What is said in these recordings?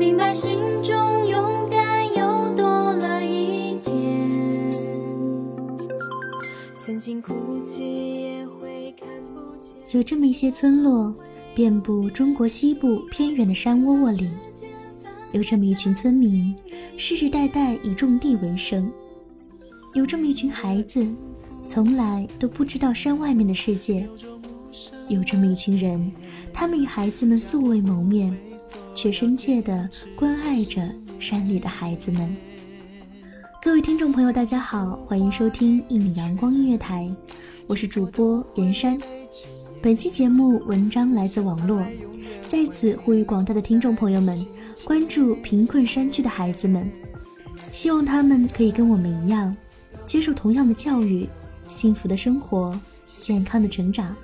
明白心中勇敢又多了一点。曾经哭泣也会看不见。有这么一些村落，遍布中国西部偏远的山窝窝里，有这么一群村民，世世代代以种地为生，有这么一群孩子，从来都不知道山外面的世界，有这么一群人，他们与孩子们素未谋面，却深切地关爱着山里的孩子们。各位听众朋友，大家好，欢迎收听一米阳光音乐台，我是主播严山。本期节目文章来自网络，在此呼吁广大的听众朋友们关注贫困山区的孩子们，希望他们可以跟我们一样，接受同样的教育，幸福的生活，健康的成长。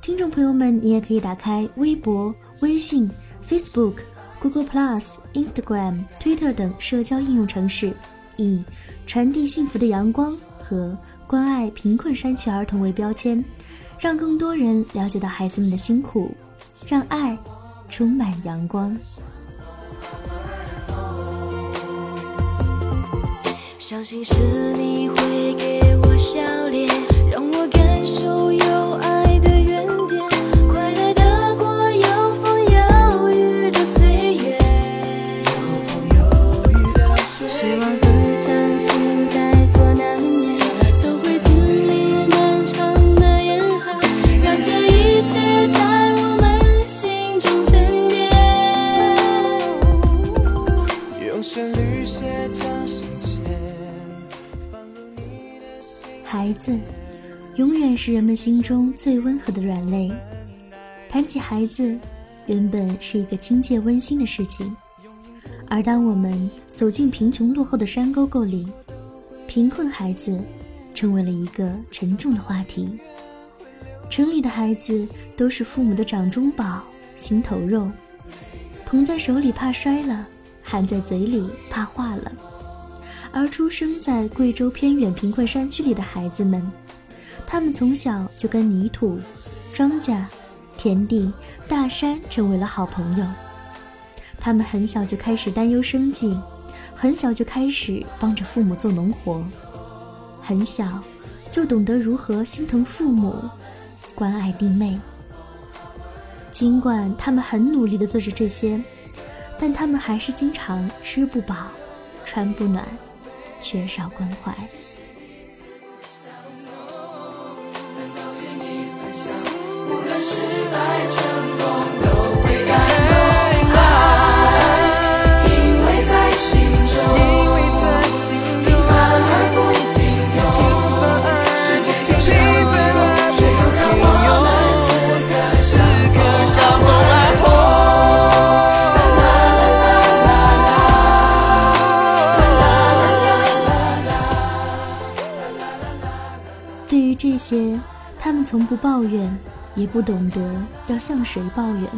听众朋友们，你也可以打开微博、微信、Facebook、Google Plus、Instagram、Twitter 等社交应用程式，以传递幸福的阳光和关爱贫困山区儿童为标签。让更多人了解到孩子们的辛苦，让爱充满阳光。相信是你会给我笑脸，让我感受有爱是人们心中最温和的软肋。谈起孩子，原本是一个亲切温馨的事情，而当我们走进贫穷落后的山沟沟里，贫困孩子成为了一个沉重的话题。城里的孩子都是父母的掌中宝、心头肉，捧在手里怕摔了，含在嘴里怕化了。而出生在贵州偏远贫困山区里的孩子们，他们从小就跟泥土、庄稼、田地、大山成为了好朋友。他们很小就开始担忧生计，很小就开始帮着父母做农活，很小就懂得如何心疼父母，关爱弟妹。尽管他们很努力地做着这些，但他们还是经常吃不饱、穿不暖，缺少关怀。些，他们从不抱怨，也不懂得要向谁抱怨。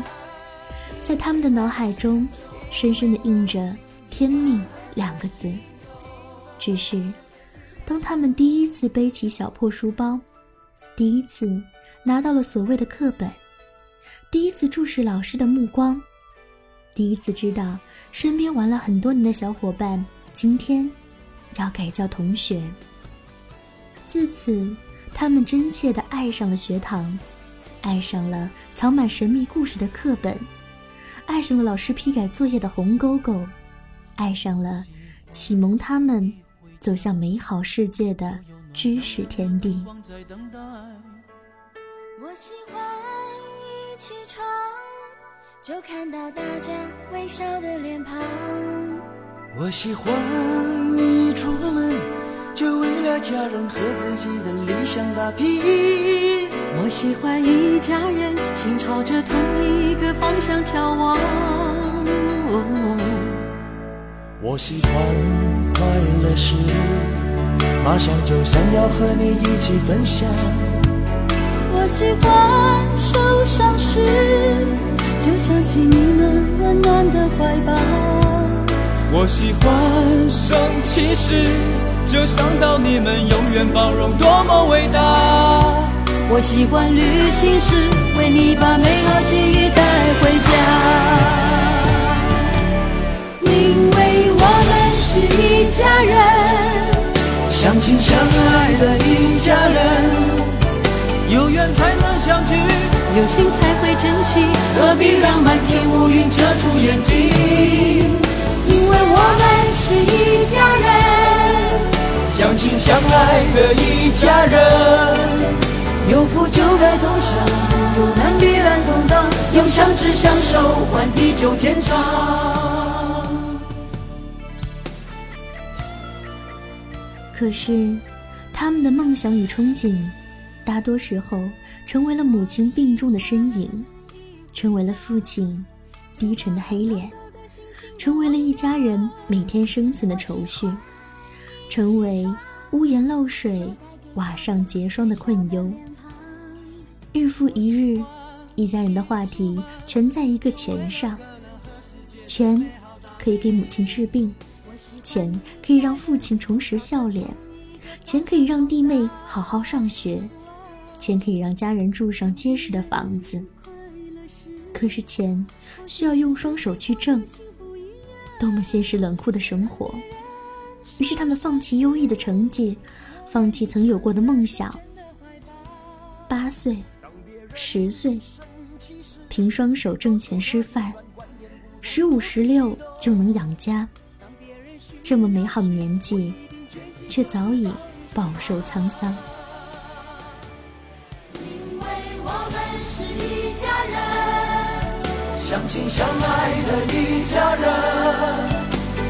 在他们的脑海中，深深的印着“天命”两个字。只是，当他们第一次背起小破书包，第一次拿到了所谓的课本，第一次注视老师的目光，第一次知道身边玩了很多年的小伙伴今天要改叫同学。自此，他们真切地爱上了学堂，爱上了藏满神秘故事的课本，爱上了老师批改作业的红勾勾，爱上了启蒙他们走向美好世界的知识天地。我喜欢一起床就看到大家微笑的脸庞。我喜欢一出门就为了家人和自己的理想打拼。我喜欢一家人心朝着同一个方向眺望。我喜欢快乐时，马上就想要和你一起分享。我喜欢受伤时，就想起你们温暖的怀抱。我喜欢生气时，就想到你们永远包容，多么伟大。我喜欢旅行时，为你把美好记忆带回家。因为我们是一家人，相亲相爱的一家人，有缘才能相聚，有心才会珍惜。何必让满天乌云遮住眼睛？相爱的一家人，有福就该同享，有难必然同当，用相知相守换地久天长。可是，他们的梦想与憧憬，大多时候成为了母亲病重的身影，成为了父亲低沉的黑脸，成为了一家人每天生存的愁绪，成为屋檐漏水、瓦上结霜的困忧。日复一日，一家人的话题全在一个钱上，钱可以给母亲治病。钱可以让父亲重拾笑脸，钱可以让弟妹好好上学，钱可以让家人住上结实的房子。可是钱需要用双手去挣，多么现实冷酷的生活！于是他们放弃优异的成绩，放弃曾有过的梦想。八岁、十岁，凭双手挣钱吃饭；十五、十六就能养家。这么美好的年纪，却早已饱受沧桑。因为我们是一家人，相亲相爱的一家人，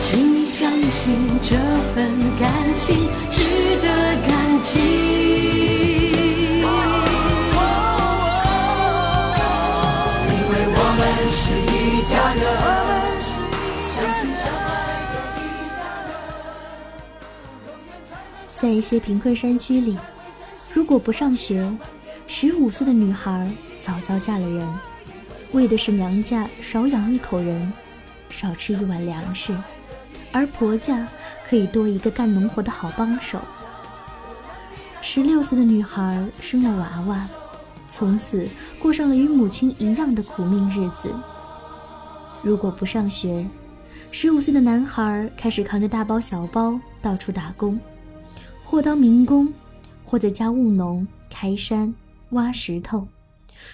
请你相信这份感情值得感激。因为我们是一家人。在一些贫困山区里，如果不上学，十五岁的女孩早早嫁了人，为的是娘家少养一口人，少吃一碗粮食，而婆家可以多一个干农活的好帮手。十六岁的女孩生了娃娃，从此过上了与母亲一样的苦命日子。如果不上学，十五岁的男孩开始扛着大包小包到处打工。或当民工，或在家务农、开山、挖石头，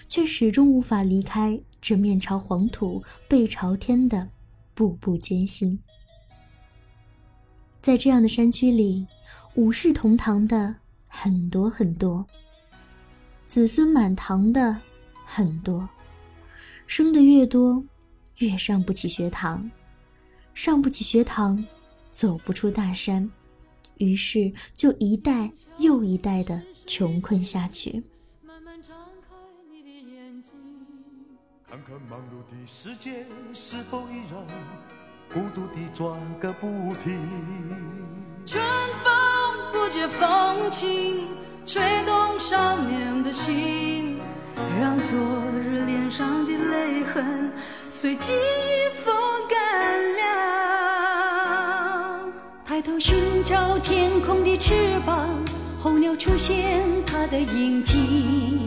却始终无法离开这面朝黄土背朝天的步步艰辛。在这样的山区里，五世同堂的很多很多，子孙满堂的很多，生的越多，越上不起学堂，上不起学堂，走不出大山，于是就一代又一代的穷困下去。看看忙碌的世界是否依然孤独地转个不停。春风不解风情，吹动少年的心，让昨日脸上的泪痕随记忆风干了。抬头寻找天空的翅膀，候鸟出现它的影迹。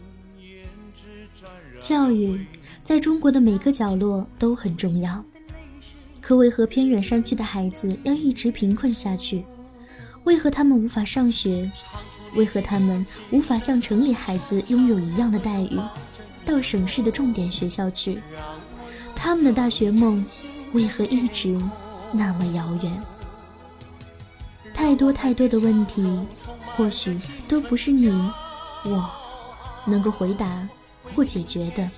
教育在中国的每个角落都很重要，可为何偏远山区的孩子要一直贫困下去？为何他们无法上学？为何他们无法像城里孩子拥有一样的待遇，到省市的重点学校去？他们的大学梦为何一直那么遥远？太多太多的问题，或许都不是你我能够回答。或解决的，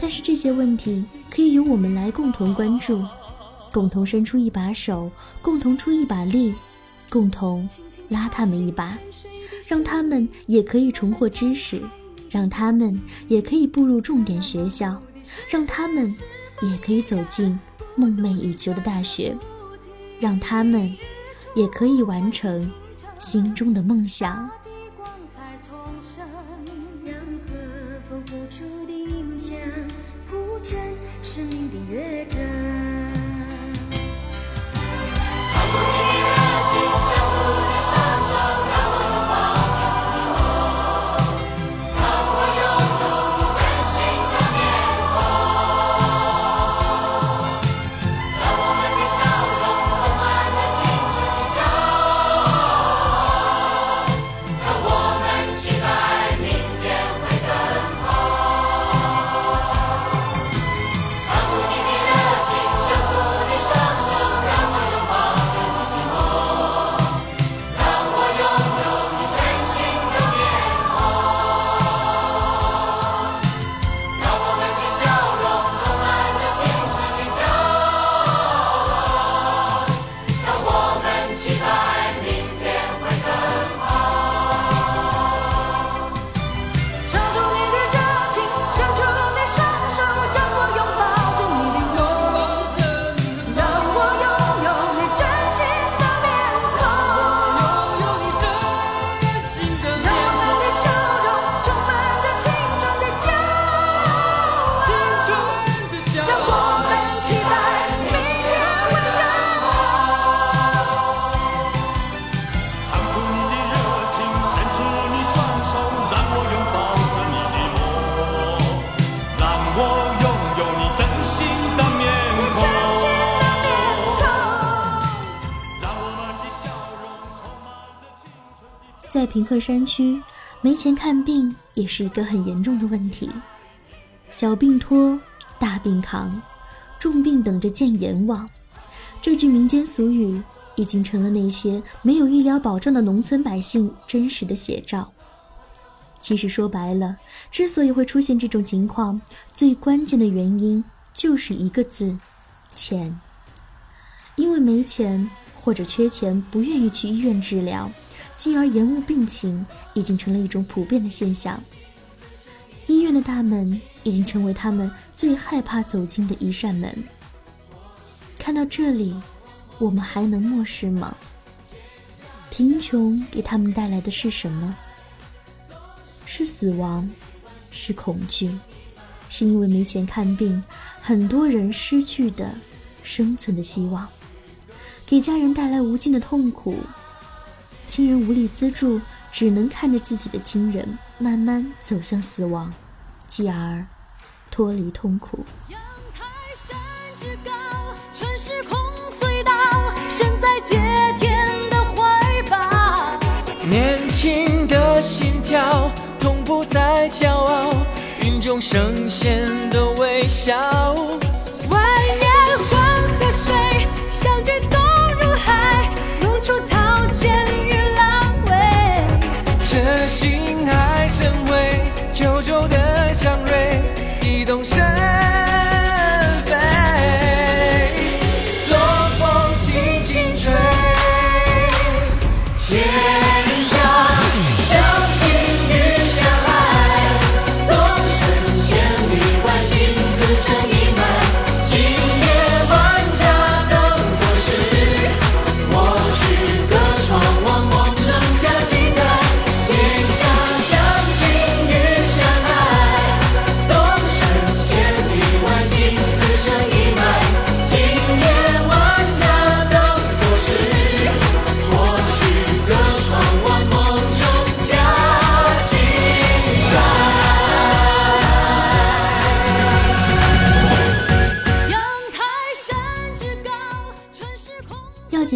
但是这些问题可以由我们来共同关注，共同伸出一把手，共同出一把力，共同拉他们一把，让他们也可以重获知识，让他们也可以步入重点学校，让他们也可以走进梦寐以求的大学，让他们也可以完成心中的梦想。风拂出的音响，谱成生命的乐章。在贫困山区，没钱看病也是一个很严重的问题。小病拖，大病扛，重病等着见阎王。这句民间俗语已经成了那些没有医疗保障的农村百姓真实的写照。其实说白了，之所以会出现这种情况，最关键的原因就是一个字：钱。因为没钱。或者缺钱不愿意去医院治疗，进而延误病情，已经成了一种普遍的现象。医院的大门已经成为他们最害怕走进的一扇门。看到这里，我们还能漠视吗？贫穷给他们带来的是什么？是死亡，是恐惧，是因为没钱看病，很多人失去的生存的希望，给家人带来无尽的痛苦，亲人无力资助，只能看着自己的亲人慢慢走向死亡，继而脱离痛苦。阳台山之高，春时空隧道，身在接天的怀抱。年轻的心跳，痛不再骄傲，云中圣贤的微笑。动身。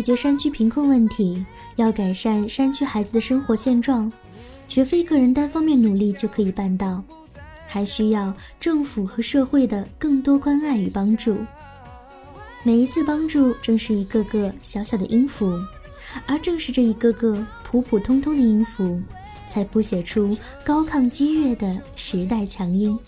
解决山区贫困问题，要改善山区孩子的生活现状，绝非个人单方面努力就可以办到，还需要政府和社会的更多关爱与帮助。每一次帮助，正是一个个小小的音符，而正是这一个个普普通通的音符，才谱写出高亢激越的时代强音。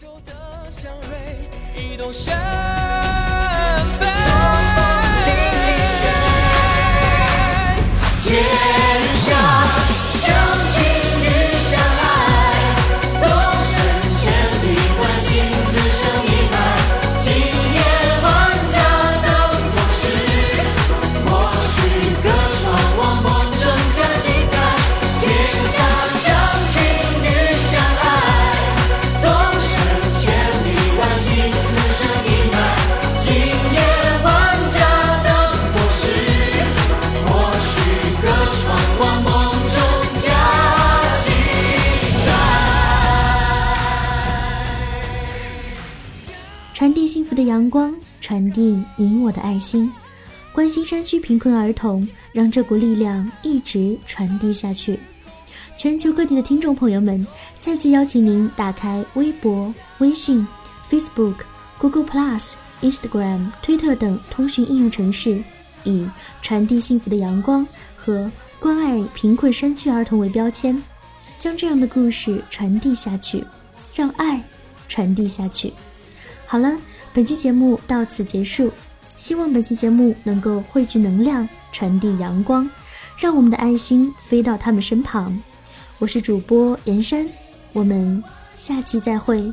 幸福的阳光，传递你我的爱心，关心山区贫困儿童，让这股力量一直传递下去。全球各地的听众朋友们，再次邀请您打开微博、微信、Facebook、Google Plus、Instagram、推特等通讯应用程式，以传递幸福的阳光和关爱贫困山区儿童为标签，将这样的故事传递下去，让爱传递下去。好了，本期节目到此结束。希望本期节目能够汇聚能量，传递阳光，让我们的爱心飞到他们身旁。我是主播严山，我们下期再会。